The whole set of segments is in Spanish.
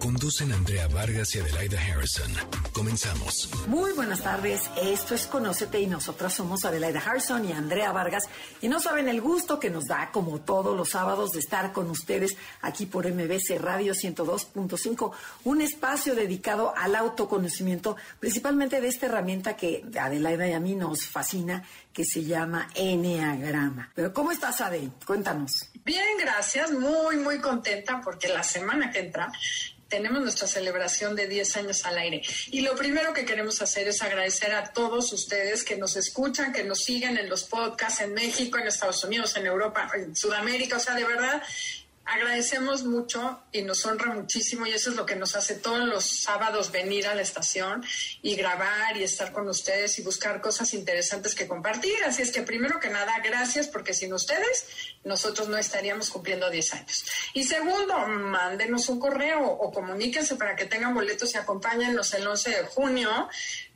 Conducen Andrea Vargas y Adelaida Harrison. Comenzamos. Muy buenas tardes. Esto es Conócete y nosotras somos Adelaida Harrison y Andrea Vargas. Y no saben el gusto que nos da, como todos los sábados, de estar con ustedes aquí por MBC Radio 102.5, un espacio dedicado al autoconocimiento, principalmente de esta herramienta que Adelaida y a mí nos fascina, que se llama Enneagrama. Pero ¿cómo estás, Ade? Cuéntanos. Bien, gracias. Muy, muy contenta porque la semana que entra tenemos nuestra celebración de 10 años al aire. Y lo primero que queremos hacer es agradecer a todos ustedes que nos escuchan, que nos siguen en los podcasts en México, en Estados Unidos, en Europa, en Sudamérica. O sea, de verdad, agradecemos mucho y nos honra muchísimo y eso es lo que nos hace todos los sábados venir a la estación y grabar y estar con ustedes y buscar cosas interesantes que compartir. Así es que primero que nada, gracias porque sin ustedes nosotros no estaríamos cumpliendo 10 años. Y segundo, mándenos un correo o comuníquense para que tengan boletos y acompáñennos el 11 de junio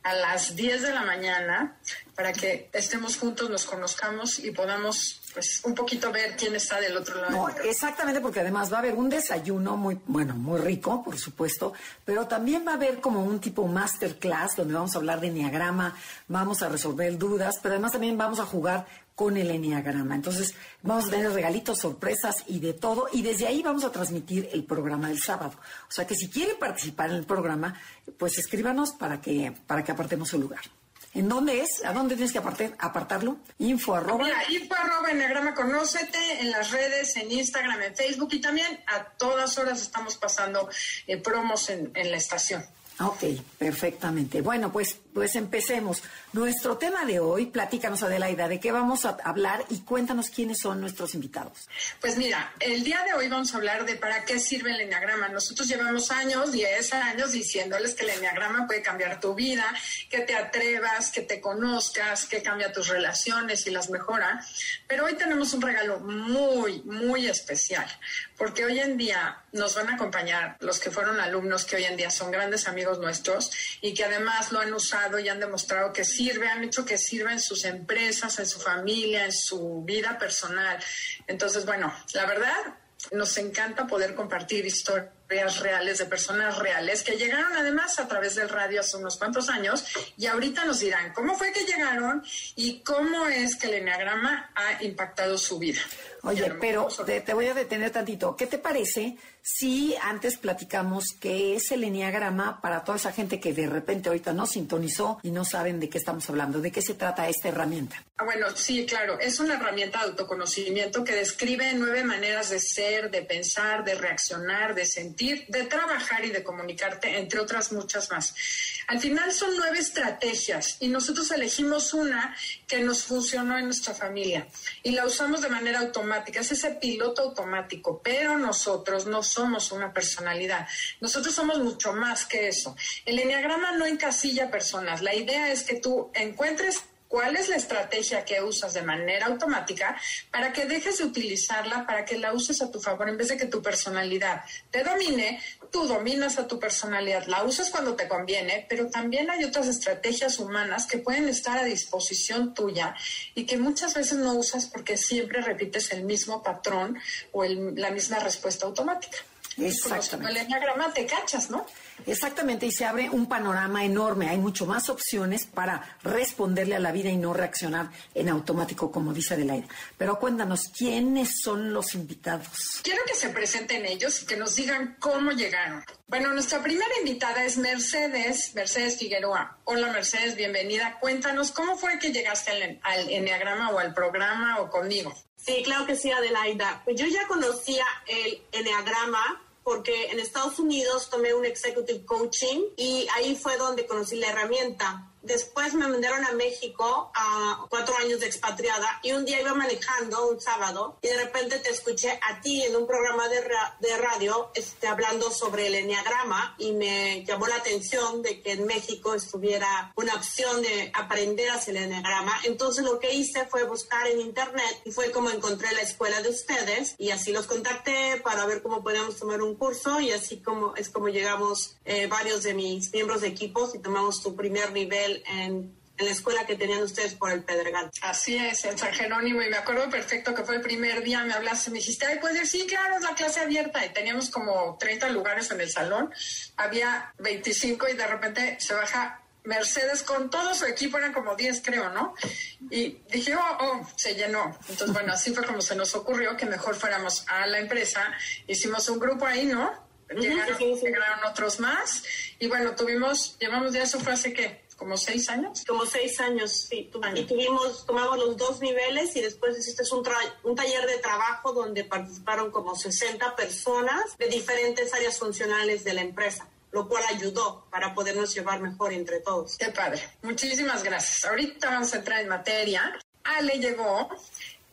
a las 10 de la mañana para que estemos juntos, nos conozcamos y podamos pues un poquito ver quién está del otro lado. Exactamente, porque además va a haber un desayuno muy, bueno, muy rico, por supuesto, pero también va a haber como un tipo masterclass donde vamos a hablar de enneagrama, vamos a resolver dudas, pero además también vamos a jugar con el enneagrama. Entonces, vamos a tener regalitos, sorpresas y de todo, y desde ahí vamos a transmitir el programa del sábado. O sea que si quiere participar en el programa, pues escríbanos para que, para que apartemos su lugar. ¿En dónde es? ¿A dónde tienes que apartarlo? Info arroba. Mira, info arroba Enneagrama Conócete en las redes, en Instagram, en Facebook y también a todas horas estamos pasando eh, promos en la estación. Ok, perfectamente. Bueno, pues, pues empecemos. Nuestro tema de hoy, platícanos Adelaida, de qué vamos a hablar y cuéntanos quiénes son nuestros invitados. Pues mira, el día de hoy vamos a hablar de para qué sirve el enneagrama. Nosotros llevamos años, 10 años, diciéndoles que el enneagrama puede cambiar tu vida, que te atrevas, que te conozcas, que cambia tus relaciones y las mejora. Pero hoy tenemos un regalo muy, muy especial, porque hoy en día nos van a acompañar los que fueron alumnos que hoy en día son grandes amigos nuestros y que además lo han usado y han demostrado que sirve, han hecho que sirva en sus empresas, en su familia, en su vida personal. Entonces, bueno, la verdad, nos encanta poder compartir historias reales de personas reales que llegaron además a través del radio hace unos cuantos años y ahorita nos dirán cómo fue que llegaron y cómo es que el enneagrama ha impactado su vida. Oye, pero te, te, voy a detener tantito. ¿Qué te parece si antes platicamos qué es el enneagrama para toda esa gente que de repente ahorita no sintonizó y no saben de qué estamos hablando? ¿De qué se trata esta herramienta? Ah, bueno, sí, claro. Es una herramienta de autoconocimiento que describe nueve maneras de ser, de pensar, de reaccionar, de sentir, de trabajar y de comunicarte, entre otras muchas más. Al final son nueve estrategias y nosotros elegimos una que nos funcionó en nuestra familia y la usamos de manera automática es ese piloto automático, pero nosotros no somos una personalidad, nosotros somos mucho más que eso. El enneagrama no encasilla personas, la idea es que tú encuentres cuál es la estrategia que usas de manera automática para que dejes de utilizarla, para que la uses a tu favor en vez de que tu personalidad te domine, tú dominas a tu personalidad, la usas cuando te conviene, pero también hay otras estrategias humanas que pueden estar a disposición tuya y que muchas veces no usas porque siempre repites el mismo patrón o la misma respuesta automática. Exactamente. el enneagrama te cachas, ¿no? Exactamente, y se abre un panorama enorme. Hay mucho más opciones para responderle a la vida y no reaccionar en automático, como dice Adelaide. Pero cuéntanos, ¿quiénes son los invitados? Quiero que se presenten ellos y que nos digan cómo llegaron. Bueno, nuestra primera invitada es Mercedes, Mercedes Figueroa. Hola Mercedes, bienvenida. Cuéntanos, ¿cómo fue que llegaste al, al Enneagrama o al programa o conmigo? Sí, claro que sí, Adelaida. Pues yo ya conocía el Enneagrama porque en Estados Unidos tomé un executive coaching y ahí fue donde conocí la herramienta. Después me mandaron a México a cuatro años de expatriada y un día iba manejando un sábado y de repente te escuché a ti en un programa de, de radio este, hablando sobre el enneagrama y me llamó la atención de que en México estuviera una opción de aprender a hacer el enneagrama. Entonces lo que hice fue buscar en internet y fue como encontré la escuela de ustedes y así los contacté para ver cómo podíamos tomar un curso y así como es como llegamos eh, varios de mis miembros de equipos y tomamos tu primer nivel en en la escuela que tenían ustedes por el Pedregal. Así es, en San Jerónimo, y me acuerdo perfecto que fue el primer día, me hablaste, me dijiste, ay, pues sí, claro, es la clase abierta, y teníamos como 30 lugares en el salón, había 25 y de repente se baja Mercedes con todo su equipo, eran como 10 creo, ¿no? Y dije, oh, oh, se llenó. Entonces, bueno, así fue como se nos ocurrió que mejor fuéramos a la empresa, hicimos un grupo ahí, ¿no? Llegaron, llegaron otros más, y bueno, tuvimos, llevamos ya, eso fue hace qué, como seis años. Como seis años, sí. Y tuvimos, tomamos los dos niveles y después hiciste un, un taller de trabajo donde participaron como 60 personas de diferentes áreas funcionales de la empresa lo cual ayudó para podernos llevar mejor entre todos. Qué padre. Muchísimas gracias. Ahorita vamos a entrar en materia. Ale llegó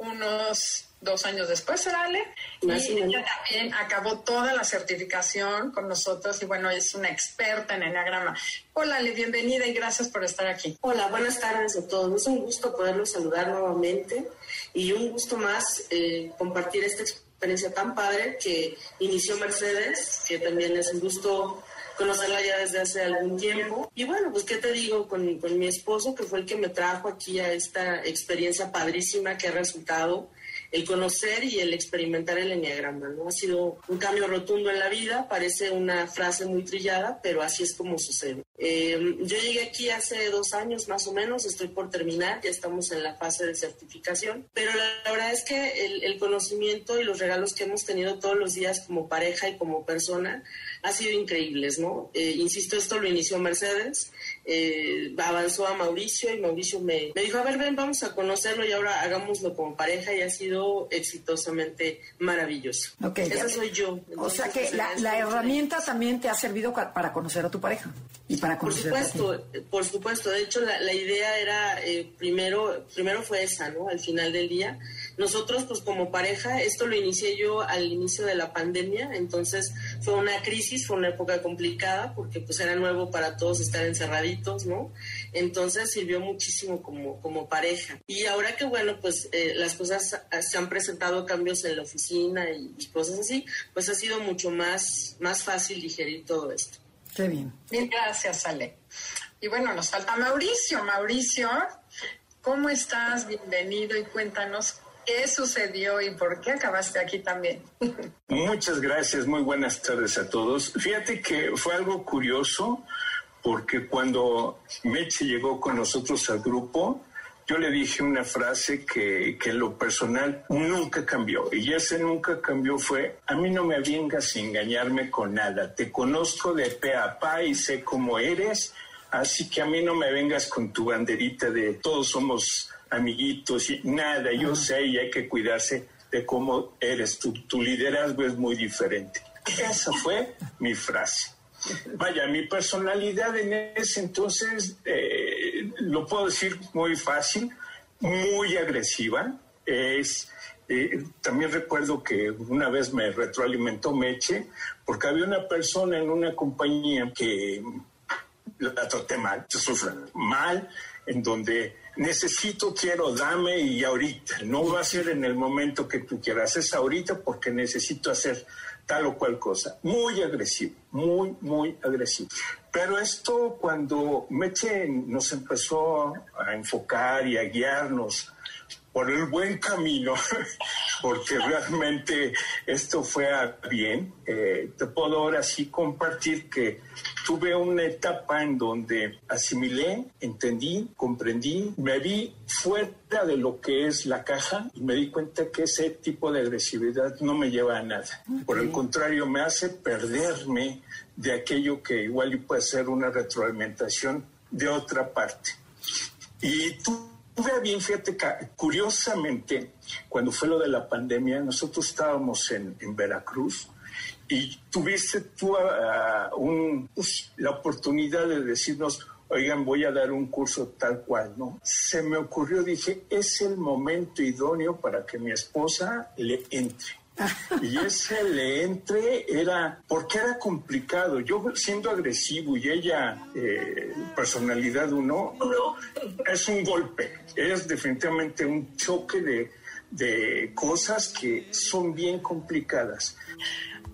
unos dos años después, ¿era Ale? y ella también acabó toda la certificación con nosotros y bueno, es una experta en Enneagrama. Hola Ale, bienvenida y gracias por estar aquí. Hola, buenas tardes a todos. Es un gusto poderlos saludar nuevamente y un gusto más eh, compartir esta experiencia tan padre que inició Mercedes, que también es un gusto conocerla ya desde hace algún tiempo. Y bueno, pues qué te digo con, con mi esposo, que fue el que me trajo aquí a esta experiencia padrísima que ha resultado el conocer y el experimentar el enneagrama, ¿no? Ha sido un cambio rotundo en la vida, parece una frase muy trillada, pero así es como sucede. Eh, yo llegué aquí hace dos años más o menos, estoy por terminar, ya estamos en la fase de certificación, pero la, verdad es que el, el, conocimiento y los regalos que hemos tenido todos los días como pareja y como persona ha sido increíbles, ¿no? Eh, insisto, esto lo inició Mercedes, eh, avanzó a Mauricio y Mauricio me, me, dijo, a ver, ven, vamos a conocerlo y ahora hagámoslo como pareja y ha sido exitosamente maravilloso. Okay, Esa soy yo. o sea que la, la herramienta también te ha servido para conocer a tu pareja y para conocer Por supuesto, por supuesto. De hecho, la, la idea era, eh, primero, primero fue esa, ¿no? Al final del día. Nosotros, pues como pareja, esto lo inicié yo al inicio de la pandemia, entonces fue una crisis, fue una época complicada porque pues era nuevo para todos estar encerraditos, ¿no? Entonces sirvió muchísimo como, como pareja. Y ahora que bueno, pues eh, las cosas se han presentado cambios en la oficina y, cosas así, pues ha sido mucho más, más fácil digerir todo esto. Qué bien. Bien, gracias, Ale. Y bueno, nos falta Mauricio. Mauricio, ¿cómo estás? Bienvenido y cuéntanos ¿Qué sucedió y por qué acabaste aquí también? Muchas gracias, muy buenas tardes a todos. Fíjate que fue algo curioso porque cuando Meche llegó con nosotros al grupo, yo le dije una frase que, que en lo personal nunca cambió. Y ese nunca cambió fue, a mí no me vengas a engañarme con nada. Te conozco de pe a pa y sé cómo eres, así que a mí no me vengas con tu banderita de todos somos amiguitos, y nada, yo sé y hay que cuidarse de cómo eres tú, tu liderazgo es muy diferente. Esa fue mi frase. Vaya, mi personalidad en ese entonces, eh, lo puedo decir muy fácil, muy agresiva. Es, eh, también recuerdo que una vez me retroalimentó Meche porque había una persona en una compañía que la traté mal, se sufre mal, en donde necesito, quiero, dame y ahorita. No va a ser en el momento que tú quieras, es ahorita porque necesito hacer tal o cual cosa. Muy agresivo, muy, muy agresivo. Pero esto cuando Meche nos empezó a enfocar y a guiarnos por el buen camino, porque realmente esto fue bien. Eh, te puedo ahora sí compartir que tuve una etapa en donde asimilé, entendí, comprendí, me vi fuera de lo que es la caja y me di cuenta que ese tipo de agresividad no me lleva a nada. Por el contrario, me hace perderme de aquello que igual puede ser una retroalimentación de otra parte. Y Tuve bien, fíjate, curiosamente, cuando fue lo de la pandemia, nosotros estábamos en, Veracruz y tuviste tú uh, un, pues, la oportunidad de decirnos, oigan, voy a dar un curso tal cual, ¿no? Se me ocurrió, dije, es el momento idóneo para que mi esposa le entre. Y ese le entre era, porque era complicado. Yo siendo agresivo y ella eh, personalidad uno, es un golpe, es definitivamente un choque de, de cosas que son bien complicadas.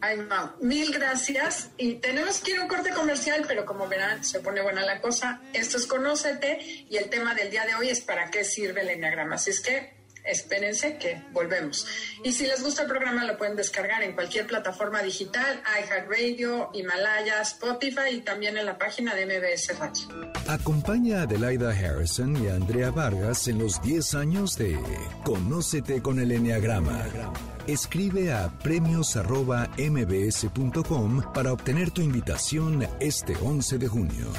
Ay, no. Mil gracias. Y tenemos que ir a un corte comercial, pero como verán, se pone buena la cosa. Esto es Conócete y el tema del día de hoy es para qué sirve el enneagrama. Así es que espérense que volvemos. Y si les gusta el programa, lo pueden descargar en cualquier plataforma digital, iHeartRadio, Himalaya, Spotify y también en la página de MBS Radio. Acompaña a Adelaida Harrison y a Andrea Vargas en los 10 años de Conócete con el Enneagrama. Escribe a premios.mbs.com para obtener tu invitación este 11 de junio.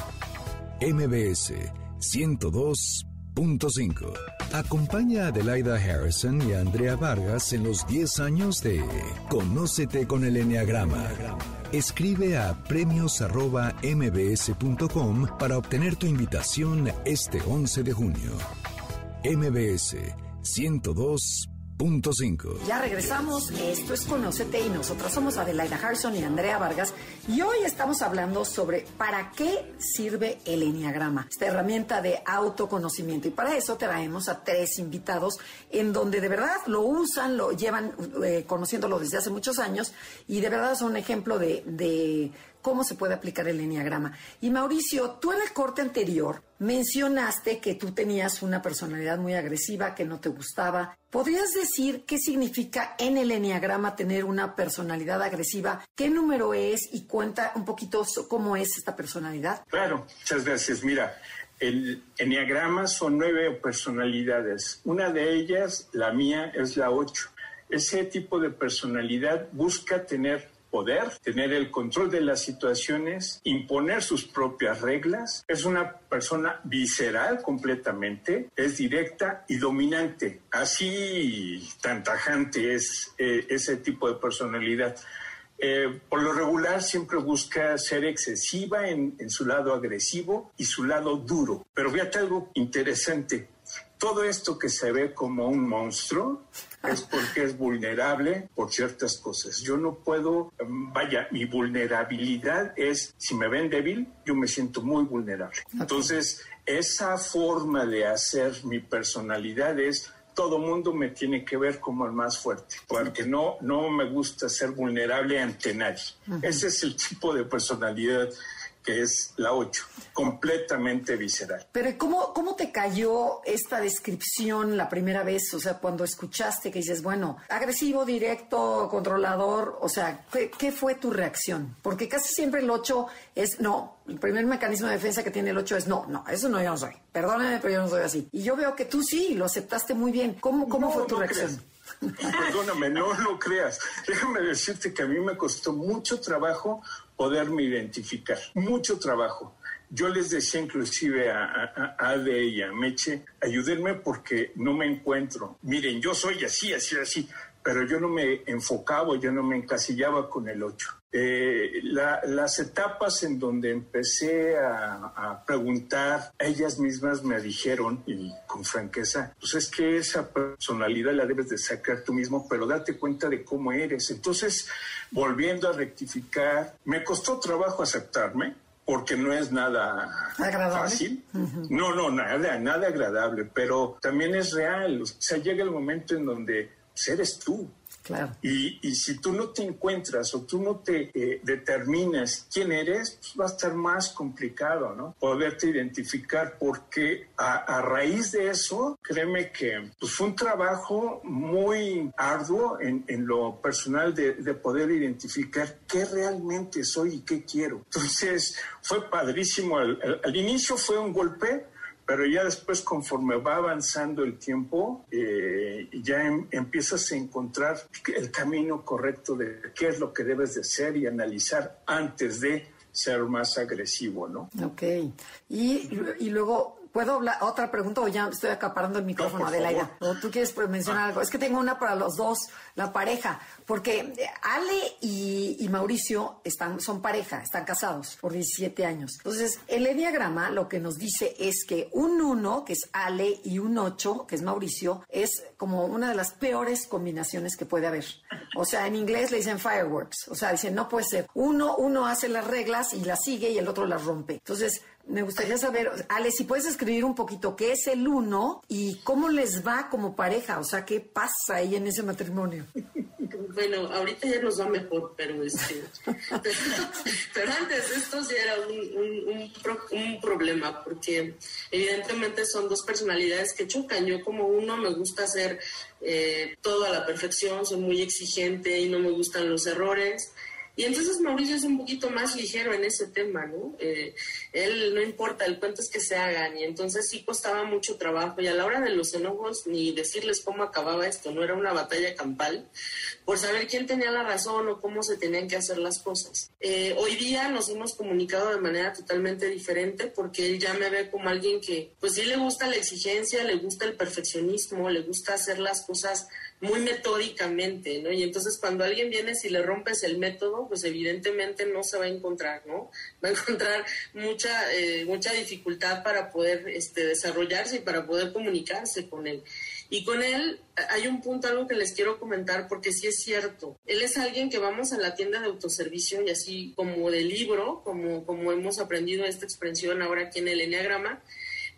MBS 102. Punto 5. Acompaña a Adelaida Harrison y a Andrea Vargas en los 10 años de Conócete con el Enneagrama. Escribe a premios.mbs.com para obtener tu invitación este 11 de junio. MBS 102. Ya regresamos, esto es Conócete y nosotros somos Adelaida Harrison y Andrea Vargas. Y hoy estamos hablando sobre para qué sirve el Enneagrama, esta herramienta de autoconocimiento. Y para eso traemos a tres invitados en donde de verdad lo usan, lo llevan eh, conociéndolo desde hace muchos años y de verdad son un ejemplo de, de cómo se puede aplicar el enneagrama. Y Mauricio, tú en el corte anterior mencionaste que tú tenías una personalidad muy agresiva, que no te gustaba. ¿Podrías decir qué significa en el enneagrama tener una personalidad agresiva? ¿Qué número es? Y cuenta un poquito cómo es esta personalidad. Claro, muchas gracias. Mira, el enneagrama son nueve personalidades. Una de ellas, la mía, es la ocho. Ese tipo de personalidad busca tener poder, tener el control de las situaciones, imponer sus propias reglas. Es una persona visceral completamente, es directa y dominante. Así tan tajante es eh, ese tipo de personalidad. Eh, por lo regular siempre busca ser excesiva en, su lado agresivo y su lado duro. Pero fíjate algo interesante. Todo esto que se ve como un monstruo es porque es vulnerable por ciertas cosas. Yo no puedo, vaya, mi vulnerabilidad es, si me ven débil, yo me siento muy vulnerable. Entonces, esa forma de hacer mi personalidad es todo mundo me tiene que ver como el más fuerte, porque no, no me gusta ser vulnerable ante nadie. Ese es el tipo de personalidad que es la 8, completamente visceral. Pero ¿cómo, ¿cómo te cayó esta descripción la primera vez? O sea, cuando escuchaste que dices, bueno, agresivo, directo, controlador, o sea, ¿qué, qué fue tu reacción? Porque casi siempre el 8 es, no, el primer mecanismo de defensa que tiene el 8 es, no, no, eso no, yo no soy. Perdóname, pero yo no soy así. Y yo veo que tú sí, lo aceptaste muy bien. ¿Cómo, cómo no, fue tu no reacción? Perdóname, no lo creas. Déjame decirte que a mí me costó mucho trabajo poderme identificar, mucho trabajo. Yo les decía inclusive a, a, a Ade y a Meche, ayúdenme porque no me encuentro. Miren, yo soy así, así, así, pero yo no me enfocaba, yo no me encasillaba con el 8. Eh, la, las etapas en donde empecé a, a, preguntar, ellas mismas me dijeron, y con franqueza, pues es que esa personalidad la debes de sacar tú mismo, pero date cuenta de cómo eres. Entonces, volviendo a rectificar, me costó trabajo aceptarme, porque no es nada ¿Agradable? fácil. Uh -huh. No, no, nada, nada agradable, pero también es real. O sea, llega el momento en donde pues, eres tú. Claro. Y, y, si tú no te encuentras o tú no te eh, determinas quién eres, pues va a estar más complicado, ¿no? Poderte identificar porque a, a raíz de eso, créeme que pues fue un trabajo muy arduo en, en lo personal de, de, poder identificar qué realmente soy y qué quiero. Entonces, fue padrísimo. Al, al, al inicio fue un golpe, pero ya después conforme va avanzando el tiempo, eh, ya em, empiezas a encontrar el camino correcto de qué es lo que debes de ser y analizar antes de ser más agresivo, ¿no? Ok. Y, y luego ¿Puedo hablar otra pregunta o ya estoy acaparando el micrófono de la ¿O tú quieres mencionar algo? Es que tengo una para los dos, la pareja. Porque Ale y, Mauricio están, son pareja, están casados por 17 años. Entonces, el enneagrama lo que nos dice es que un 1, que es Ale, y un 8, que es Mauricio, es como una de las peores combinaciones que puede haber. O sea, en inglés le dicen fireworks. O sea, dicen, no puede ser. Uno, uno hace las reglas y las sigue y el otro las rompe. Entonces, me gustaría saber, Ale, si puedes escribir un poquito qué es el uno y cómo les va como pareja, o sea, qué pasa ahí en ese matrimonio. Bueno, ahorita ya nos va mejor, pero este, pero, antes esto sí era un, un, problema, porque evidentemente son dos personalidades que chocan. Yo como uno me gusta hacer eh, todo a la perfección, soy muy exigente y no me gustan los errores. Y entonces Mauricio es un poquito más ligero en ese tema, ¿no? Eh, él no importa, el cuento es que se hagan y entonces sí costaba mucho trabajo y a la hora de los enojos ni decirles cómo acababa esto, no era una batalla campal por saber quién tenía la razón o cómo se tenían que hacer las cosas. Eh, hoy día nos hemos comunicado de manera totalmente diferente porque él ya me ve como alguien que pues sí le gusta la exigencia, le gusta el perfeccionismo, le gusta hacer las cosas muy metódicamente, ¿no? Y entonces cuando alguien viene, si le rompes el método, pues evidentemente no se va a encontrar, ¿no? Va a encontrar mucha, eh, mucha dificultad para poder este, desarrollarse y para poder comunicarse con él. Y con él hay un punto, algo que les quiero comentar, porque sí es cierto. Él es alguien que vamos a la tienda de autoservicio y así como de libro, como, como hemos aprendido esta expresión ahora aquí en el Enneagrama,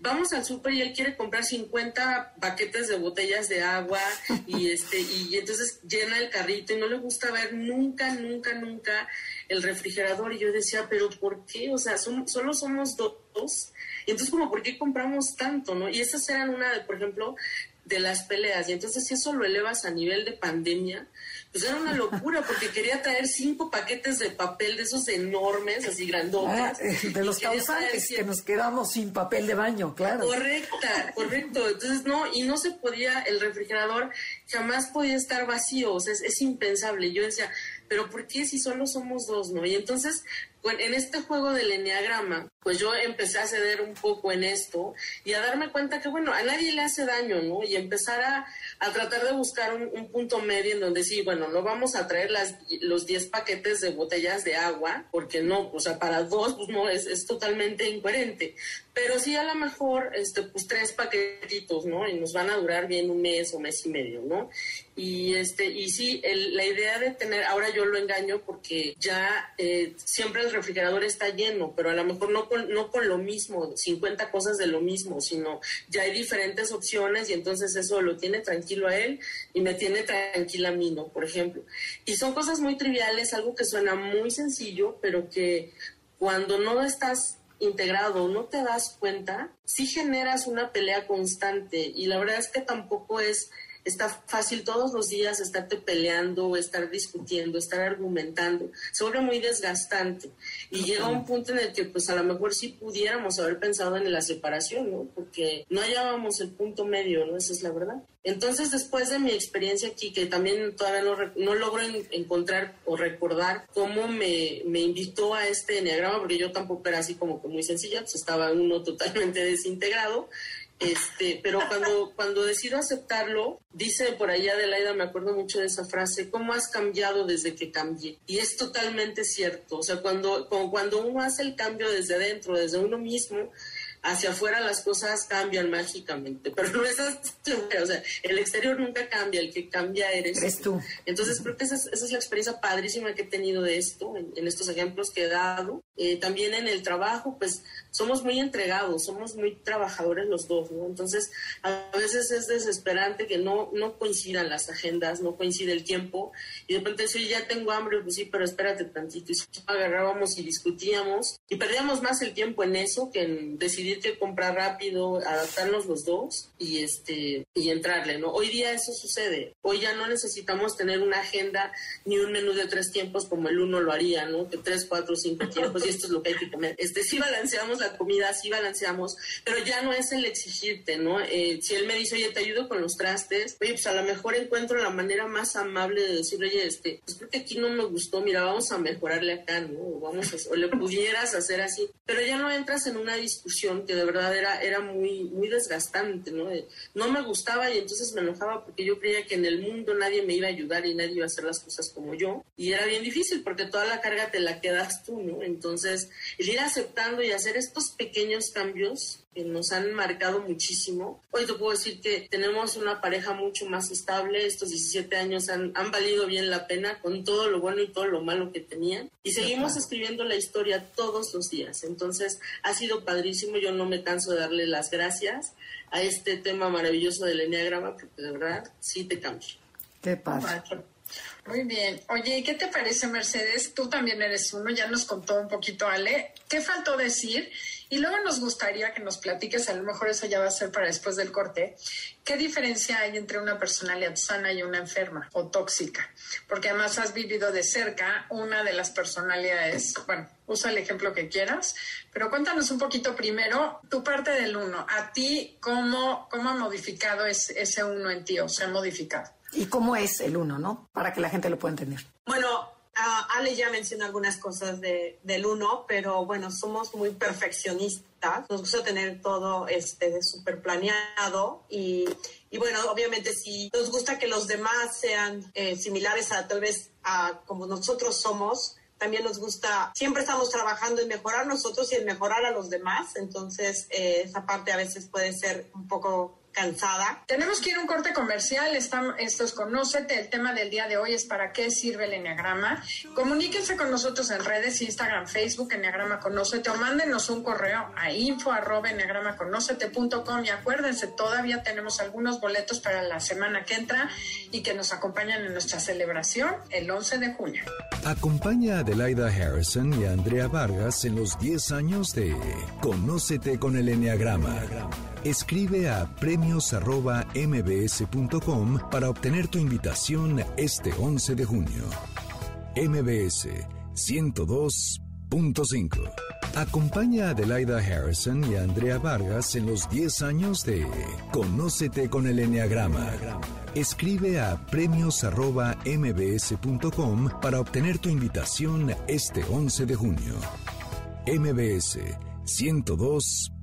vamos al súper y él quiere comprar 50 paquetes de botellas de agua y este y entonces llena el carrito y no le gusta ver nunca, nunca, nunca el refrigerador y yo decía, pero ¿por qué? O sea, solo somos dos. Y entonces como, ¿por qué compramos tanto? ¿no? Y esas eran una de, por ejemplo, de las peleas. Y entonces si eso lo elevas a nivel de pandemia, pues era una locura porque quería traer cinco paquetes de papel de esos enormes, así grandotes. Ah, de los causantes que nos quedamos sin papel de baño, claro. Correcta, correcto. Entonces no, y no se podía, el refrigerador jamás podía estar vacío, o sea, es, es impensable. Yo decía, pero ¿por qué si solo somos dos, no? Y entonces en este juego del enneagrama, pues yo empecé a ceder un poco en esto y a darme cuenta que, bueno, a nadie le hace daño, ¿no? Y empezar a, tratar de buscar un, punto medio en donde sí, bueno, no vamos a traer las, los 10 paquetes de botellas de agua, porque no, o sea, para dos, pues no, es, es totalmente incoherente. Pero sí a lo mejor, este, pues tres paquetitos, ¿no? Y nos van a durar bien un mes o mes y medio, ¿no? Y este, y sí, la idea de tener, ahora yo lo engaño porque ya eh, siempre el refrigerador está lleno, pero a lo mejor no con, no con lo mismo, 50 cosas de lo mismo, sino ya hay diferentes opciones y entonces eso lo tiene tranquilo a él y me tiene tranquila a mí, ¿no? Por ejemplo. Y son cosas muy triviales, algo que suena muy sencillo, pero que cuando no estás integrado, no te das cuenta, sí generas una pelea constante y la verdad es que tampoco es está fácil todos los días estarte peleando, estar discutiendo, estar argumentando. Se vuelve muy desgastante. Y llega un punto en el que pues a lo mejor sí pudiéramos haber pensado en la separación, ¿no? Porque no hallábamos el punto medio, ¿no? Esa es la verdad. Entonces, después de mi experiencia aquí, que también todavía no, no logro encontrar o recordar cómo me, me, invitó a este enneagrama, porque yo tampoco era así como que muy sencilla, pues estaba uno totalmente desintegrado. Este, pero cuando, cuando decido aceptarlo, dice por allá Adelaida, me acuerdo mucho de esa frase, ¿cómo has cambiado desde que cambié? Y es totalmente cierto. O sea, cuando, cuando uno hace el cambio desde dentro, desde uno mismo, hacia afuera las cosas cambian mágicamente, pero no es así, o sea, el exterior nunca cambia, el que cambia eres, tú. Entonces creo que esa es, la experiencia padrísima que he tenido de esto, en, estos ejemplos que he dado. Eh, también en el trabajo, pues somos muy entregados, somos muy trabajadores los dos, ¿no? Entonces a veces es desesperante que no, no coincidan las agendas, no coincide el tiempo, y de repente si ya tengo hambre, pues sí, pero espérate tantito, y agarrábamos y discutíamos, y perdíamos más el tiempo en eso que en decidir que comprar rápido, adaptarnos los dos y este y entrarle, ¿no? Hoy día eso sucede. Hoy ya no necesitamos tener una agenda ni un menú de tres tiempos como el uno lo haría, ¿no? Que tres, cuatro, cinco tiempos y esto es lo que hay que comer. Este sí balanceamos la comida, sí balanceamos, pero ya no es el exigirte, ¿no? Eh, si él me dice, oye, te ayudo con los trastes, oye, pues a lo mejor encuentro la manera más amable de decirle, oye, este, pues creo que aquí no me gustó, mira, vamos a mejorarle acá, ¿no? O vamos a, o le pudieras hacer así, pero ya no entras en una discusión relación que de verdad era, era muy, muy desgastante, ¿no? No me gustaba y entonces me enojaba porque yo creía que en el mundo nadie me iba a ayudar y nadie iba a hacer las cosas como yo. Y era bien difícil porque toda la carga te la quedas tú, ¿no? Entonces, el ir aceptando y hacer estos pequeños cambios nos han marcado muchísimo. Hoy te puedo decir que tenemos una pareja mucho más estable. Estos 17 años han, han valido bien la pena con todo lo bueno y todo lo malo que tenían. Y seguimos escribiendo la historia todos los días. Entonces, ha sido padrísimo. Yo no me canso de darle las gracias a este tema maravilloso del Enneagrama, porque de verdad sí te cambia. Qué pasa. Muy bien. Oye, ¿y qué te parece, Mercedes? Tú también eres uno, ya nos contó un poquito Ale. ¿Qué faltó decir? Y luego nos gustaría que nos platiques, a lo mejor eso ya va a ser para después del corte, ¿qué diferencia hay entre una personalidad sana y una enferma o tóxica? Porque además has vivido de cerca una de las personalidades, bueno, usa el ejemplo que quieras, pero cuéntanos un poquito primero tu parte del uno. ¿A ti cómo, cómo ha modificado ese, ese uno en ti o se ha modificado? ¿Y cómo es el uno, no? Para que la gente lo pueda entender. Bueno, Ale ya mencionó algunas cosas de, del uno, pero bueno, somos muy perfeccionistas. Nos gusta tener todo este súper planeado y, y, bueno, obviamente si nos gusta que los demás sean eh, similares a tal vez a como nosotros somos, también nos gusta, siempre estamos trabajando en mejorar nosotros y en mejorar a los demás, entonces eh, esa parte a veces puede ser un poco cansada. Tenemos que ir a un corte comercial. Está, esto es Conócete. El tema del día de hoy es para qué sirve el Enneagrama. Comuníquense con nosotros en redes, Instagram, Facebook, Enneagrama Conócete o mándenos un correo a info arroba y acuérdense, todavía tenemos algunos boletos para la semana que entra y que nos acompañan en nuestra celebración el 11 de junio. Acompaña a Adelaida Harrison y a Andrea Vargas en los 10 años de Conócete con el Enneagrama. Escribe a premios.mbs.com para obtener tu invitación este 11 de junio. MBS 102.5. Acompaña a Adelaida Harrison y a Andrea Vargas en los 10 años de Conócete con el Enneagrama. Escribe a premios.mbs.com para obtener tu invitación este 11 de junio. MBS 102.5.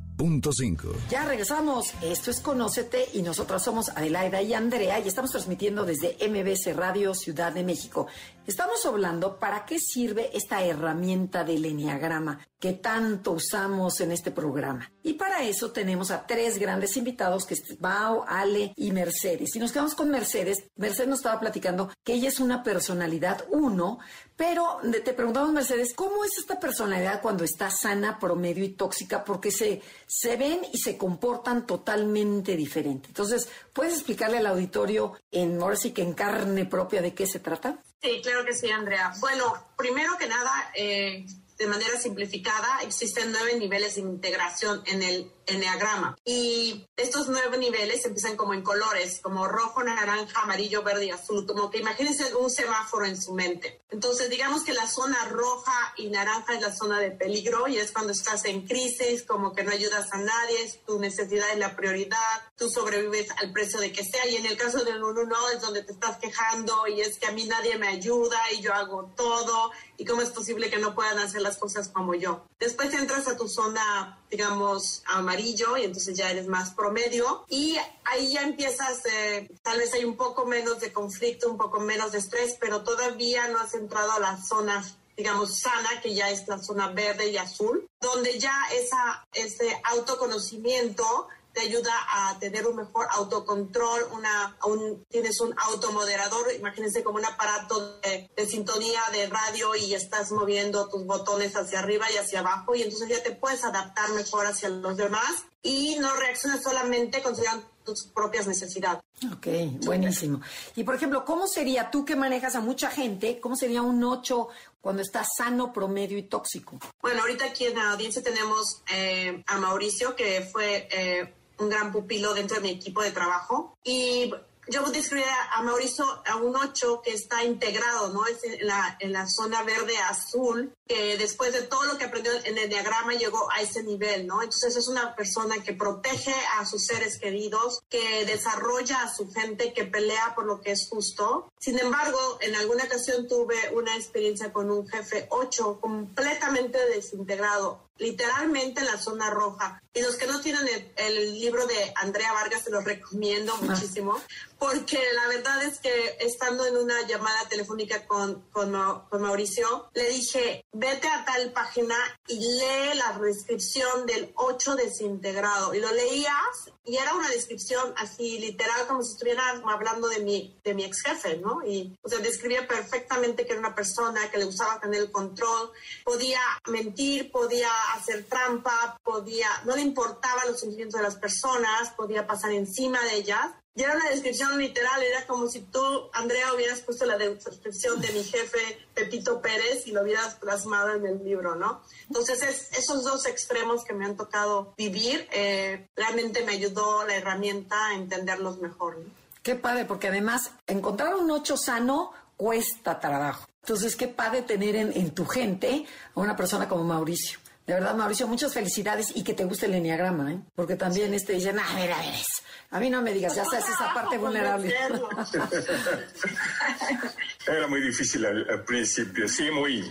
Ya regresamos. Esto es Conócete y nosotros somos Adelaida y Andrea y estamos transmitiendo desde MBC Radio Ciudad de México. Estamos hablando para qué sirve esta herramienta del Enneagrama que tanto usamos en este programa. Y para eso tenemos a tres grandes invitados que es Bao, Ale y Mercedes. Y nos quedamos con Mercedes. Mercedes nos estaba platicando que ella es una personalidad uno, pero te preguntamos, Mercedes, ¿cómo es esta personalidad cuando está sana, promedio y tóxica? Porque se, se ven y se comportan totalmente diferente. Entonces, ¿puedes explicarle al auditorio en, ahora sí que en carne propia de qué se trata? Sí, claro que sí, Andrea. Bueno, primero que nada, eh, de manera simplificada, existen nueve niveles de integración en el enneagrama. Y estos nueve niveles empiezan como en colores, como rojo, naranja, amarillo, verde y azul, como que imagínense un semáforo en su mente. Entonces, digamos que la zona roja y naranja es la zona de peligro y es cuando estás en crisis, como que no ayudas a nadie, tu necesidad es la prioridad, tú sobrevives al precio de que sea. Y en el caso del 1 no, es donde te estás quejando y es que a mí nadie me ayuda y yo hago todo y cómo es posible que no puedan hacer las cosas como yo. Después entras a tu zona, digamos, amarilla y entonces ya eres más promedio. Y ahí ya empiezas, eh, tal vez hay un poco menos de conflicto, un poco menos de estrés, pero todavía no has entrado a la zona digamos, sana, que ya es la zona verde y azul, donde ya esa, ese autoconocimiento te ayuda a tener un mejor autocontrol, una, un, tienes un automoderador, imagínense como un aparato de, de, sintonía de radio y estás moviendo tus botones hacia arriba y hacia abajo y entonces ya te puedes adaptar mejor hacia los demás y no reaccionas solamente considerando tus propias necesidades. Ok, buenísimo. Y por ejemplo, ¿cómo sería tú que manejas a mucha gente? ¿Cómo sería un 8 cuando está sano, promedio y tóxico? Bueno, ahorita aquí en la audiencia tenemos eh, a Mauricio, que fue eh, un gran pupilo dentro de mi equipo de trabajo. Y yo describí a Mauricio a un 8 que está integrado, ¿no? Es en la, en la zona verde azul, que después de todo lo que aprendió en el diagrama llegó a ese nivel, ¿no? Entonces es una persona que protege a sus seres queridos, que desarrolla a su gente, que pelea por lo que es justo. Sin embargo, en alguna ocasión tuve una experiencia con un jefe 8 completamente desintegrado, literalmente en la zona roja. Y los que no tienen el, libro de Andrea Vargas, se los recomiendo ah. muchísimo, porque la verdad es que estando en una llamada telefónica con, con, Mauricio, le dije, vete a tal página y lee la descripción del 8 desintegrado. Y lo leías y era una descripción así literal como si estuvieran hablando de mi, de mi ex jefe, ¿no? Y, o sea, describía perfectamente que era una persona que le gustaba tener el control, podía mentir, podía hacer trampa, podía, no le importaban los sentimientos de las personas, podía pasar encima de ellas. Y era una descripción literal, era como si tú, Andrea, hubieras puesto la descripción de mi jefe Pepito Pérez y lo hubieras plasmado en el libro, ¿no? Entonces, es, esos dos extremos que me han tocado vivir, eh, realmente me ayudó la herramienta a entenderlos mejor. ¿no? Qué padre, porque además encontrar un ocho sano cuesta trabajo. Entonces, qué padre tener en, en tu gente a una persona como Mauricio. De verdad, Mauricio, muchas felicidades y que te guste el enneagrama, ¿eh? Porque también este dicen, a ver, a ver, a mí no me digas, ya sabes esa parte vulnerable. Era muy difícil al, principio, sí, muy,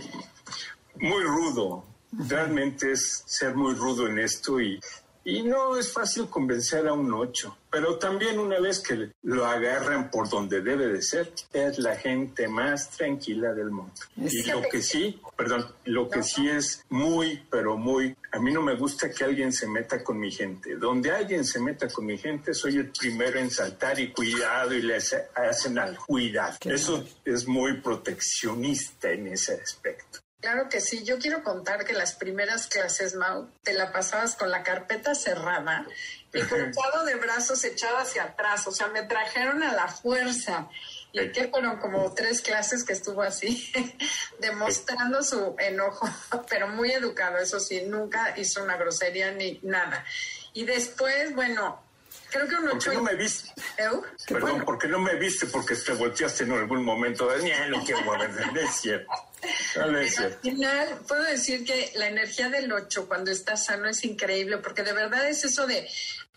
muy rudo. Realmente es ser muy rudo en esto y, y no es fácil convencer a un ocho, pero también una vez que lo agarran por donde debe de ser, es la gente más tranquila del mundo. Y lo que sí, perdón, lo que sí es muy, pero muy, a mí no me gusta que alguien se meta con mi gente. Donde alguien se meta con mi gente, soy el primero en saltar y cuidado y le hacen al cuidado. Eso es muy proteccionista en ese aspecto. Claro que sí. Yo quiero contar que las primeras clases, Mau, te la pasabas con la carpeta cerrada y cruzado de brazos echado hacia atrás. O sea, me trajeron a la fuerza. Y que fueron como tres clases que estuvo así, demostrando su enojo, pero muy educado, eso sí, nunca hizo una grosería ni nada. Y después, bueno, Creo que un ¿Por qué no me viste? Perdón, ¿por qué no me viste? Porque te volteaste en algún momento. Daniel, no quiero es cierto. Al final, puedo decir que la energía del 8 cuando está sano es increíble, porque de verdad es eso de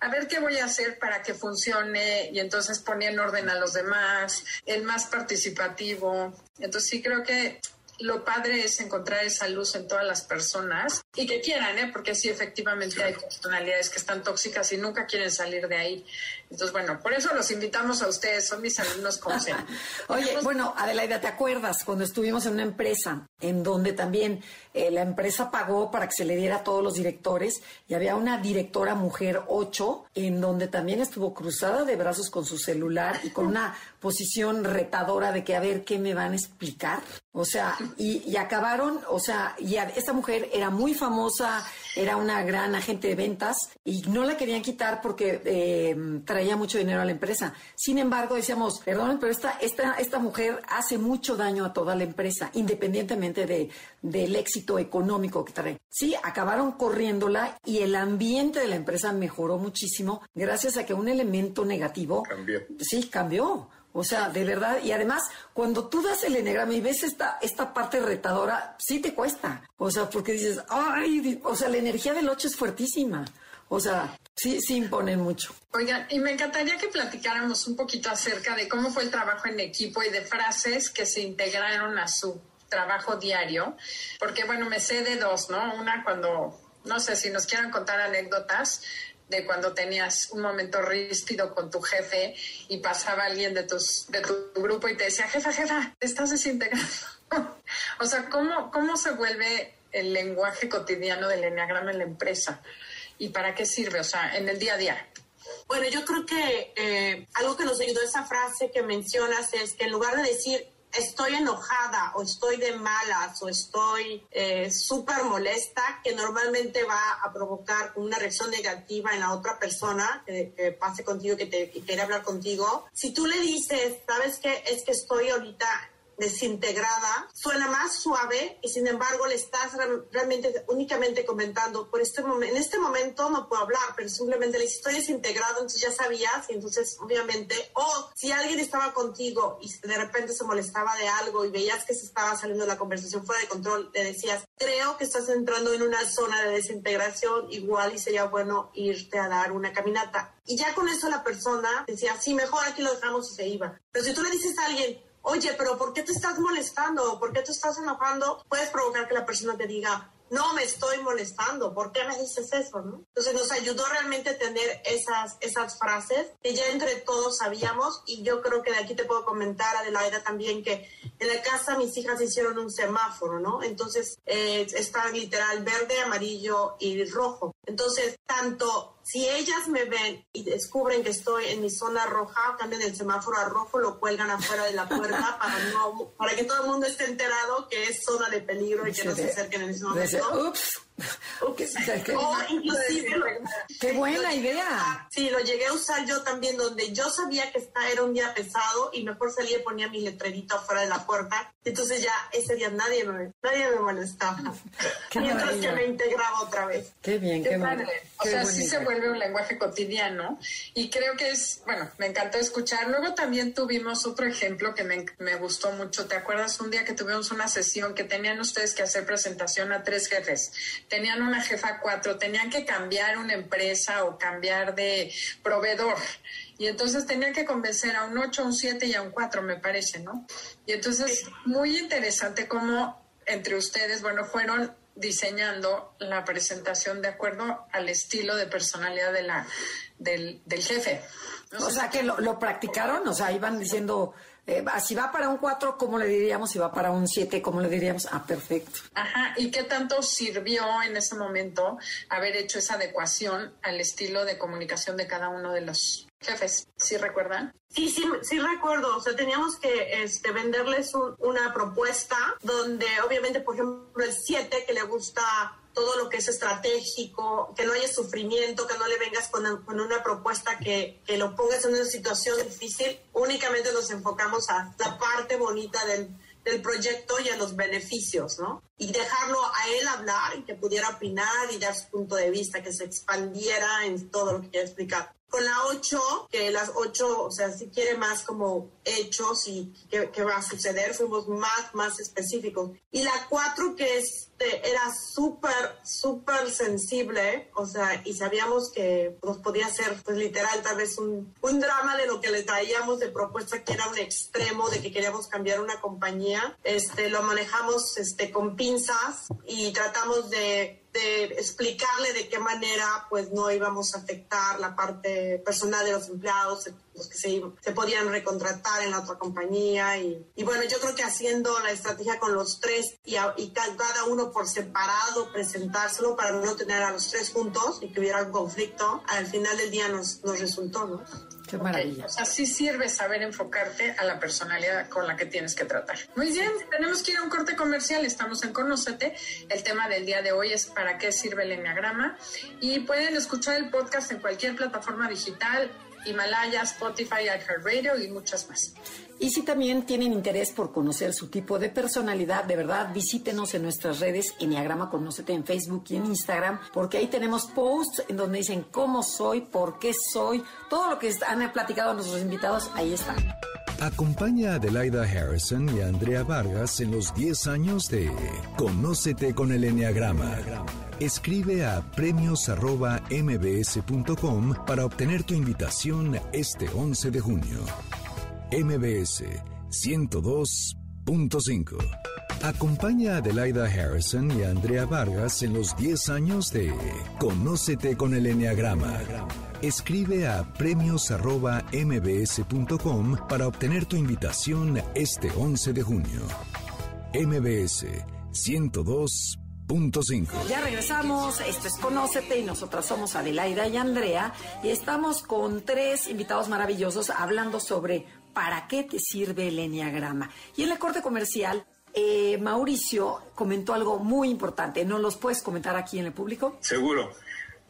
a ver qué voy a hacer para que funcione y entonces poner en orden a los demás, el más participativo. Entonces sí creo que lo padre es encontrar esa luz en todas las personas y que quieran, ¿eh? porque sí, efectivamente hay personalidades que están tóxicas y nunca quieren salir de ahí. Entonces, bueno, por eso los invitamos a ustedes, son mis alumnos como Oye, bueno, Adelaida, ¿te acuerdas cuando estuvimos en una empresa en donde también eh, la empresa pagó para que se le diera a todos los directores y había una directora mujer 8 en donde también estuvo cruzada de brazos con su celular y con una posición retadora de que a ver qué me van a explicar? O sea, y, acabaron, o sea, y esta mujer era muy famosa, era una gran agente de ventas y no la querían quitar porque eh, traía mucho dinero a la empresa. Sin embargo, decíamos, perdón, pero esta, esta, esta mujer hace mucho daño a toda la empresa, independientemente de, del éxito económico que trae. Sí, acabaron corriéndola y el ambiente de la empresa mejoró muchísimo gracias a que un elemento negativo cambió. Sí, cambió. O sea, de verdad, y además, cuando tú das el enegrama y ves esta, esta parte retadora, sí te cuesta. O sea, porque dices, ay, o sea, la energía del 8 es fuertísima. O sea, sí, sí imponen mucho. Oigan, y me encantaría que platicáramos un poquito acerca de cómo fue el trabajo en equipo y de frases que se integraron a su trabajo diario, porque bueno, me sé de dos, ¿no? Una cuando, no sé si nos quieran contar anécdotas, de cuando tenías un momento ríspido con tu jefe y pasaba alguien de, tus, de tu grupo y te decía, jefa, jefa, te estás desintegrando. o sea, ¿cómo, ¿cómo se vuelve el lenguaje cotidiano del enneagrama en la empresa? ¿Y para qué sirve? O sea, en el día a día. Bueno, yo creo que eh, algo que nos ayudó esa frase que mencionas es que en lugar de decir estoy enojada o estoy de malas o estoy eh, súper molesta, que normalmente va a provocar una reacción negativa en la otra persona que, pase contigo, que, te, quiere hablar contigo. Si tú le dices, ¿sabes qué? Es que estoy ahorita desintegrada, suena más suave y sin embargo le estás realmente únicamente comentando, por este en este momento no puedo hablar, pero simplemente le estoy desintegrado, entonces ya sabías y entonces obviamente, o si alguien estaba contigo y de repente se molestaba de algo y veías que se estaba saliendo la conversación fuera de control, le decías, creo que estás entrando en una zona de desintegración, igual y sería bueno irte a dar una caminata. Y ya con eso la persona decía, sí, mejor aquí lo dejamos y se iba. Pero si tú le dices a alguien, oye, pero ¿por qué te estás molestando? ¿Por qué te estás enojando? Puedes provocar que la persona te diga, no me estoy molestando, ¿por qué me dices eso? ¿no? Entonces nos ayudó realmente a tener esas, esas frases que ya entre todos sabíamos y yo creo que de aquí te puedo comentar, Adelaida, también que en la casa mis hijas hicieron un semáforo, ¿no? Entonces eh, está literal verde, amarillo y rojo. Entonces, tanto si ellas me ven y descubren que estoy en mi zona roja, cambian el semáforo a rojo, lo cuelgan afuera de la puerta para, no, para que todo el mundo esté enterado que es zona de peligro y que no se acerquen en ese momento. Ups. o inclusive qué buena idea. Sí, lo llegué a usar yo también, donde yo sabía que esta era un día pesado y mejor salía y ponía mi letrerito afuera de la puerta. Entonces ya ese día nadie me, nadie me molestaba. Mientras que me integraba otra vez. Qué bien, qué, padre. o sea, sí se vuelve un lenguaje cotidiano y creo que es, bueno, me encantó escuchar. Luego también tuvimos otro ejemplo que me, me gustó mucho. ¿Te acuerdas un día que tuvimos una sesión que tenían ustedes que hacer presentación a tres jefes? Tenían una jefa cuatro, tenían que cambiar una empresa o cambiar de proveedor. Y entonces tenían que convencer a un 8, un 7 y a un 4, me parece, ¿no? Y entonces, muy interesante cómo entre ustedes, bueno, fueron diseñando la presentación de acuerdo al estilo de personalidad de la, del, jefe. O sea, que lo, lo, practicaron, o sea, iban diciendo, eh, si va para un 4, ¿cómo le diríamos? Si va para un 7, ¿cómo le diríamos? Ah, perfecto. Ajá, ¿y qué tanto sirvió en ese momento haber hecho esa adecuación al estilo de comunicación de cada uno de los jefes? ¿Sí recuerdan? Sí, sí, sí recuerdo. O sea, teníamos que este, venderles una propuesta donde obviamente, por ejemplo, el 7 que le gusta todo lo que es estratégico, que no haya sufrimiento, que no le vengas con, una propuesta que, que, lo pongas en una situación difícil. Únicamente nos enfocamos a la parte bonita del, del proyecto y a los beneficios, ¿no? Y dejarlo a él hablar y que pudiera opinar y dar su punto de vista, que se expandiera en todo lo que quiera explicar con la 8, que las 8, o sea, si quiere más como hechos y qué, va a suceder, fuimos más, más específicos. Y la 4, que este, era súper, súper sensible, o sea, y sabíamos que nos podía ser, pues literal, tal vez un, un drama de lo que le traíamos de propuesta, que era un extremo, de que queríamos cambiar una compañía. Este, lo manejamos este, con pinzas y tratamos de de explicarle de qué manera pues no íbamos a afectar la parte personal de los empleados, los que se, se podían recontratar en la otra compañía y, y, bueno, yo creo que haciendo la estrategia con los tres y, y, cada uno por separado presentárselo para no tener a los tres juntos y que hubiera un conflicto, al final del día nos, nos resultó, ¿no? Qué maravilla. Así sirve saber enfocarte a la personalidad con la que tienes que tratar. Muy bien, tenemos que ir a un corte comercial. Estamos en Conócete. El tema del día de hoy es para qué sirve el enneagrama. Y pueden escuchar el podcast en cualquier plataforma digital, Himalaya, Spotify, iHeartRadio y muchas más. Y si también tienen interés por conocer su tipo de personalidad, de verdad, visítenos en nuestras redes Enneagrama Conócete en Facebook y en Instagram, porque ahí tenemos posts en donde dicen cómo soy, por qué soy, todo lo que han platicado nuestros invitados, ahí está. Acompaña a Adelaida Harrison y a Andrea Vargas en los 10 años de Conócete con el Enneagrama. Escribe a premios.mbs.com para obtener tu invitación este 11 de junio. MBS 102.5. Acompaña a Adelaida Harrison y a Andrea Vargas en los 10 años de Conócete con el Enneagrama. Escribe a premios.mbs.com para obtener tu invitación este 11 de junio. MBS 102.5. Ya regresamos, esto es Conócete y nosotras somos Adelaida y Andrea y estamos con tres invitados maravillosos hablando sobre ¿para qué te sirve el enneagrama? Y en la corte comercial, eh, Mauricio comentó algo muy importante. ¿No los puedes comentar aquí en el público? Seguro.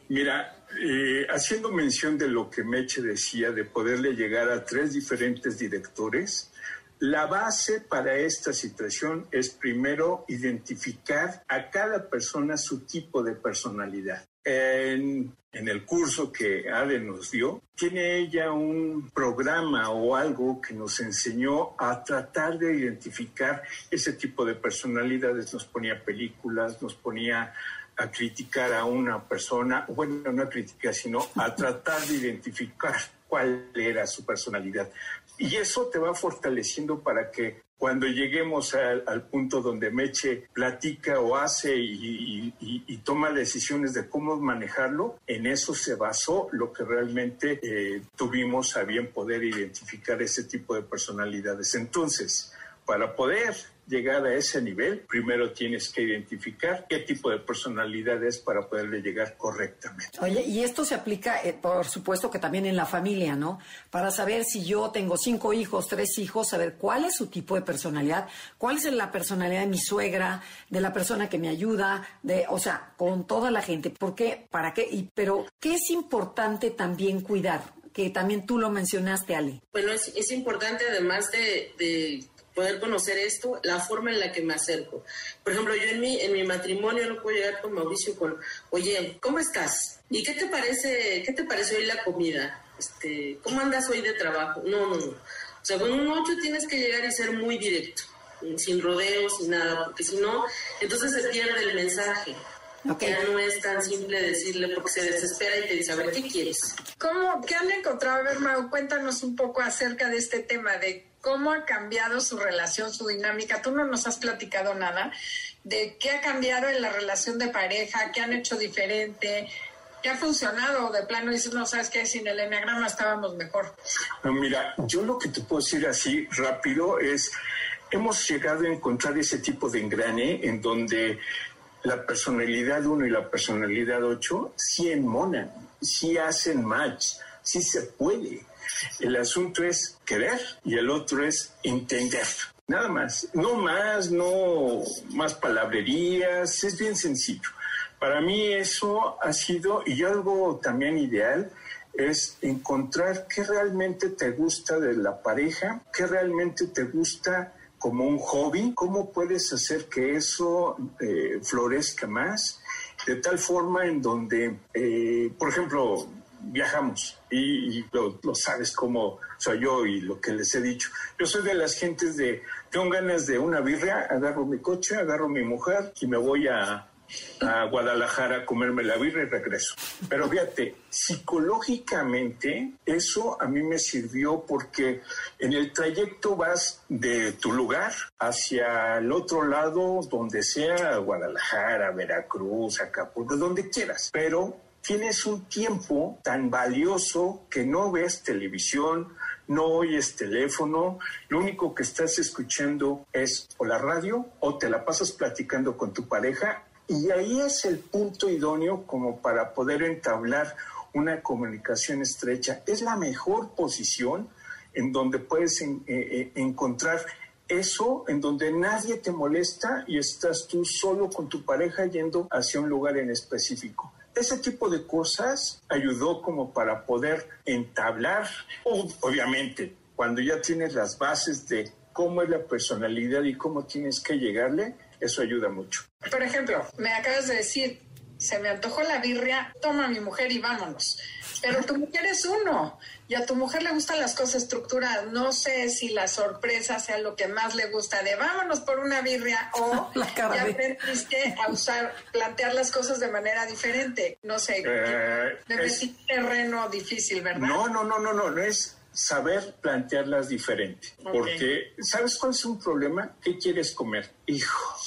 Mira, eh, haciendo mención de lo que Meche decía, de poderle llegar a tres diferentes directores, La base para esta situación es primero identificar a cada persona su tipo de personalidad. En, en, el curso que Ale nos dio, tiene ella un programa o algo que nos enseñó a tratar de identificar ese tipo de personalidades. Nos ponía películas, nos ponía a criticar a una persona, bueno, no a criticar, sino a tratar de identificar cuál era su personalidad. Y eso te va fortaleciendo para que cuando lleguemos al, punto donde Meche platica o hace y, toma decisiones de cómo manejarlo, en eso se basó lo que realmente eh, tuvimos a bien poder identificar ese tipo de personalidades. Entonces, para poder llegar a ese nivel, primero tienes que identificar qué tipo de personalidad es para poderle llegar correctamente. Oye, y esto se aplica, eh, por supuesto, que también en la familia, ¿no? Para saber si yo tengo cinco hijos, tres hijos, saber cuál es su tipo de personalidad, cuál es la personalidad de mi suegra, de la persona que me ayuda, de, o sea, con toda la gente. ¿Por qué? ¿Para qué? Y, pero, ¿qué es importante también cuidar? Que también tú lo mencionaste, Ali. Bueno, es, es importante además de, de poder conocer esto, la forma en la que me acerco. Por ejemplo, yo en mi, en mi matrimonio no puedo llegar con Mauricio con, oye, ¿cómo estás? ¿Y qué te parece, qué te parece hoy la comida? Este, ¿Cómo andas hoy de trabajo? No, no, no. O sea, con un 8 tienes que llegar y ser muy directo, sin rodeos, sin nada, porque si no, entonces se pierde el mensaje. Ya no es tan simple decirle porque se desespera y te dice, a ver, ¿qué quieres? ¿Cómo, ¿Qué han encontrado? A ver, Mau, cuéntanos un poco acerca de este tema de cómo ha cambiado su relación, su dinámica. Tú no nos has platicado nada de qué ha cambiado en la relación de pareja, qué han hecho diferente, qué ha funcionado. De plano dices, no sabes qué, sin el enagrama estábamos mejor. No, mira, yo lo que te puedo decir así rápido es, hemos llegado a encontrar ese tipo de engrane en donde la personalidad 1 y la personalidad 8 sí enmonan, sí hacen match, sí se puede el asunto es querer y el otro es entender. Nada más, no más, no más palabrerías, es bien sencillo. Para mí eso ha sido, y algo también ideal, es encontrar qué realmente te gusta de la pareja, qué realmente te gusta como un hobby, cómo puedes hacer que eso eh, florezca más, de tal forma en donde, eh, por ejemplo, viajamos y, lo, sabes como soy yo y lo que les he dicho. Yo soy de las gentes de, tengo ganas de una birria, agarro mi coche, agarro mi mujer y me voy a, a Guadalajara a comerme la birria y regreso. Pero fíjate, psicológicamente eso a mí me sirvió porque en el trayecto vas de tu lugar hacia el otro lado, donde sea, Guadalajara, Veracruz, Acapulco, donde quieras. Pero tienes un tiempo tan valioso que no ves televisión, no oyes teléfono, lo único que estás escuchando es o la radio o te la pasas platicando con tu pareja y ahí es el punto idóneo como para poder entablar una comunicación estrecha. Es la mejor posición en donde puedes eh, eh, encontrar eso, en donde nadie te molesta y estás tú solo con tu pareja yendo hacia un lugar en específico. Ese tipo de cosas ayudó como para poder entablar, obviamente, cuando ya tienes las bases de cómo es la personalidad y cómo tienes que llegarle, eso ayuda mucho. Por ejemplo, me acabas de decir, se me antojó la birria, toma a mi mujer y vámonos. Pero tu mujer es uno y a tu mujer le gustan las cosas estructuradas. No sé si la sorpresa sea lo que más le gusta de vámonos por una birria o ya aprendiste a usar, plantear las cosas de manera diferente. No sé, eh, es terreno difícil, ¿verdad? No, no, no, no, no, no es saber plantearlas diferente. Porque, ¿sabes cuál es un problema? ¿Qué quieres comer? Hijo,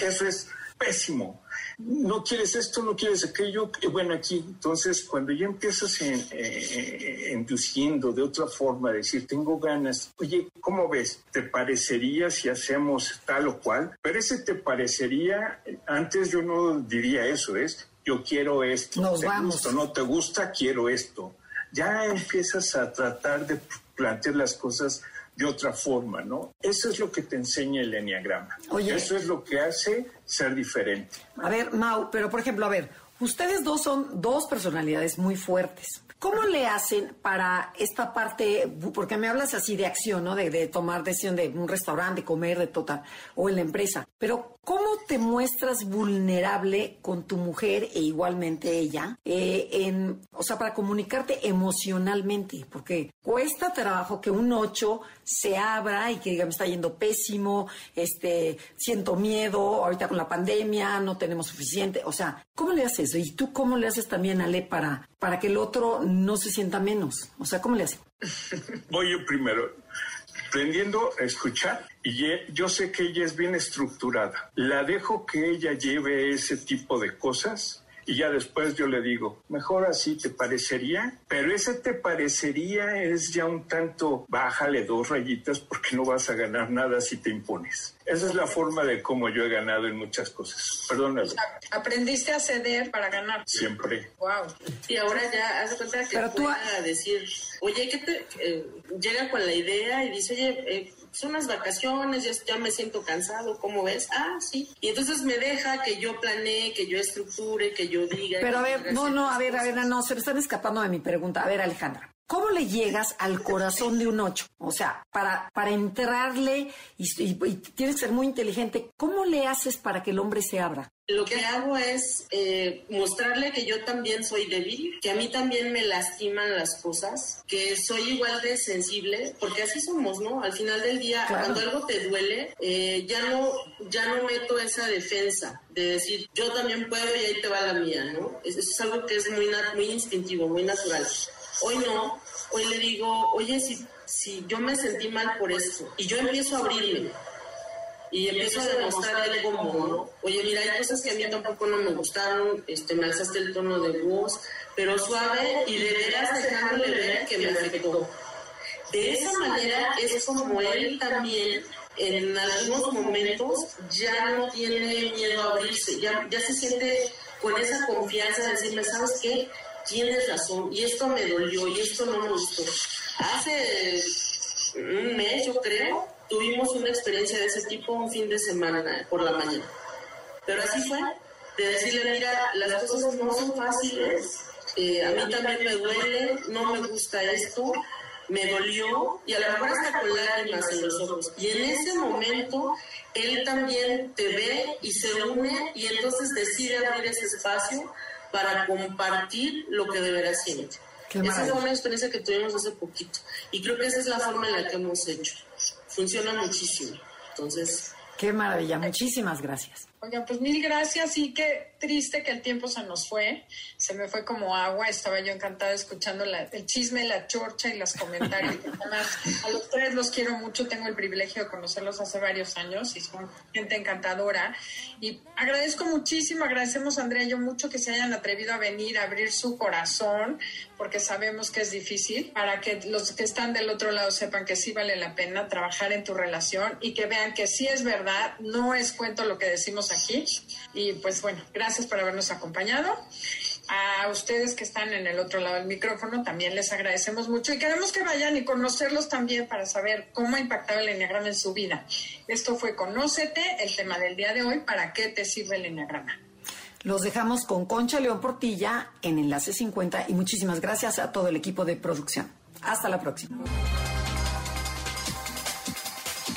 eso es pésimo no quieres esto, no quieres aquello, bueno, aquí, entonces cuando ya empiezas en, eh, induciendo de otra forma, decir, tengo ganas, oye, ¿cómo ves? ¿Te parecería si hacemos tal o cual? Pero ese te parecería, antes yo no diría eso, es, yo quiero esto, Nos ¿te gusta no te gusta? Quiero esto. Ya empiezas a tratar de plantear las cosas de otra forma, ¿no? Eso es lo que te enseña el enneagrama. Eso es lo que hace ser diferente. A ver, Mau, pero por ejemplo, a ver, Ustedes dos son dos personalidades muy fuertes. ¿Cómo le hacen para esta parte? Porque me hablas así de acción, ¿no? De, tomar decisión de un restaurante, de comer, de total, o en la empresa. Pero ¿cómo te muestras vulnerable con tu mujer e igualmente ella? Eh, en, o sea, para comunicarte emocionalmente, porque cuesta trabajo que un ocho se abra y que diga, me está yendo pésimo, este, siento miedo, ahorita con la pandemia no tenemos suficiente. O sea, ¿cómo le haces? ¿Y tú cómo le haces también, Ale, para, para que el otro no se sienta menos? O sea, ¿cómo le hace? Voy yo primero. Aprendiendo a escuchar y yo sé que ella es bien estructurada. La dejo que ella lleve ese tipo de cosas y ya después yo le digo, mejor así te parecería, pero ese te parecería es ya un tanto, bájale dos rayitas porque no vas a ganar nada si te impones. Esa es la forma de cómo yo he ganado en muchas cosas. Perdónalo. Aprendiste a ceder para ganar. Siempre. Wow. Y ahora ya haz cuenta que Pero tú a decir, oye, que te eh, llega con la idea y dice, oye, eh, son unas vacaciones, ya, ya, me siento cansado, ¿cómo ves? Ah, sí. Y entonces me deja que yo planee, que yo estructure, que yo diga. Pero a ver, no, no, a ver, a ver, no, se me están escapando de mi pregunta. A ver, Alejandra. ¿Cómo le llegas al corazón de un ocho? O sea, para, para entrarle y, tienes que ser muy inteligente, ¿cómo le haces para que el hombre se abra? Lo que hago es eh, mostrarle que yo también soy débil, que a mí también me lastiman las cosas, que soy igual de sensible, porque así somos, ¿no? Al final del día, cuando algo te duele, eh, ya no ya no meto esa defensa de decir yo también puedo y ahí te va la mía, ¿no? Eso es algo que es muy, muy instintivo, muy natural. Hoy no, hoy le digo, oye, si, si yo me sentí mal por esto, y yo empiezo a abrirme, y empiezo a demostrarle cómo, ¿no? Oye, mira, hay cosas que a mí tampoco no me gustaron, este, me alzaste el tono de voz, pero suave y de veras dejándole ver que me afectó. De esa manera es como él también en algunos momentos ya no tiene miedo a abrirse, ya, ya se siente con esa confianza de decirme, ¿sabes qué? Tienes razón, y esto me dolió, y esto no me gustó. Hace un mes, yo creo, tuvimos una experiencia de ese tipo un fin de semana por la mañana. Pero así fue, de decirle, mira, las cosas no son fáciles, eh, a mí también me duele, no me gusta esto, me dolió, y a lo mejor hasta con lágrimas en los ojos. Y en ese momento, él también te ve y se une, y entonces decide abrir ese espacio para compartir lo que de veras siente. Esa es una experiencia que tuvimos hace poquito y creo que esa es la forma en la que hemos hecho. Funciona muchísimo. Entonces... Qué maravilla, muchísimas gracias. Oigan, pues mil gracias y qué triste que el tiempo se nos fue, se me fue como agua, estaba yo encantada escuchando el chisme, la chorcha y los comentarios. Además, a los tres los quiero mucho, tengo el privilegio de conocerlos hace varios años y son gente encantadora. Y agradezco muchísimo, agradecemos a Andrea y yo mucho que se hayan atrevido a venir a abrir su corazón, porque sabemos que es difícil, para que los que están del otro lado sepan que sí vale la pena trabajar en tu relación y que vean que sí es verdad, no es cuento lo que decimos aquí. Y pues bueno, gracias por habernos acompañado. A ustedes que están en el otro lado del micrófono también les agradecemos mucho y queremos que vayan y conocerlos también para saber cómo ha impactado el Enneagrama en su vida. Esto fue Conócete, el tema del día de hoy, ¿para qué te sirve el Enneagrama? Los dejamos con Concha León Portilla en Enlace 50 y muchísimas gracias a todo el equipo de producción. Hasta la próxima.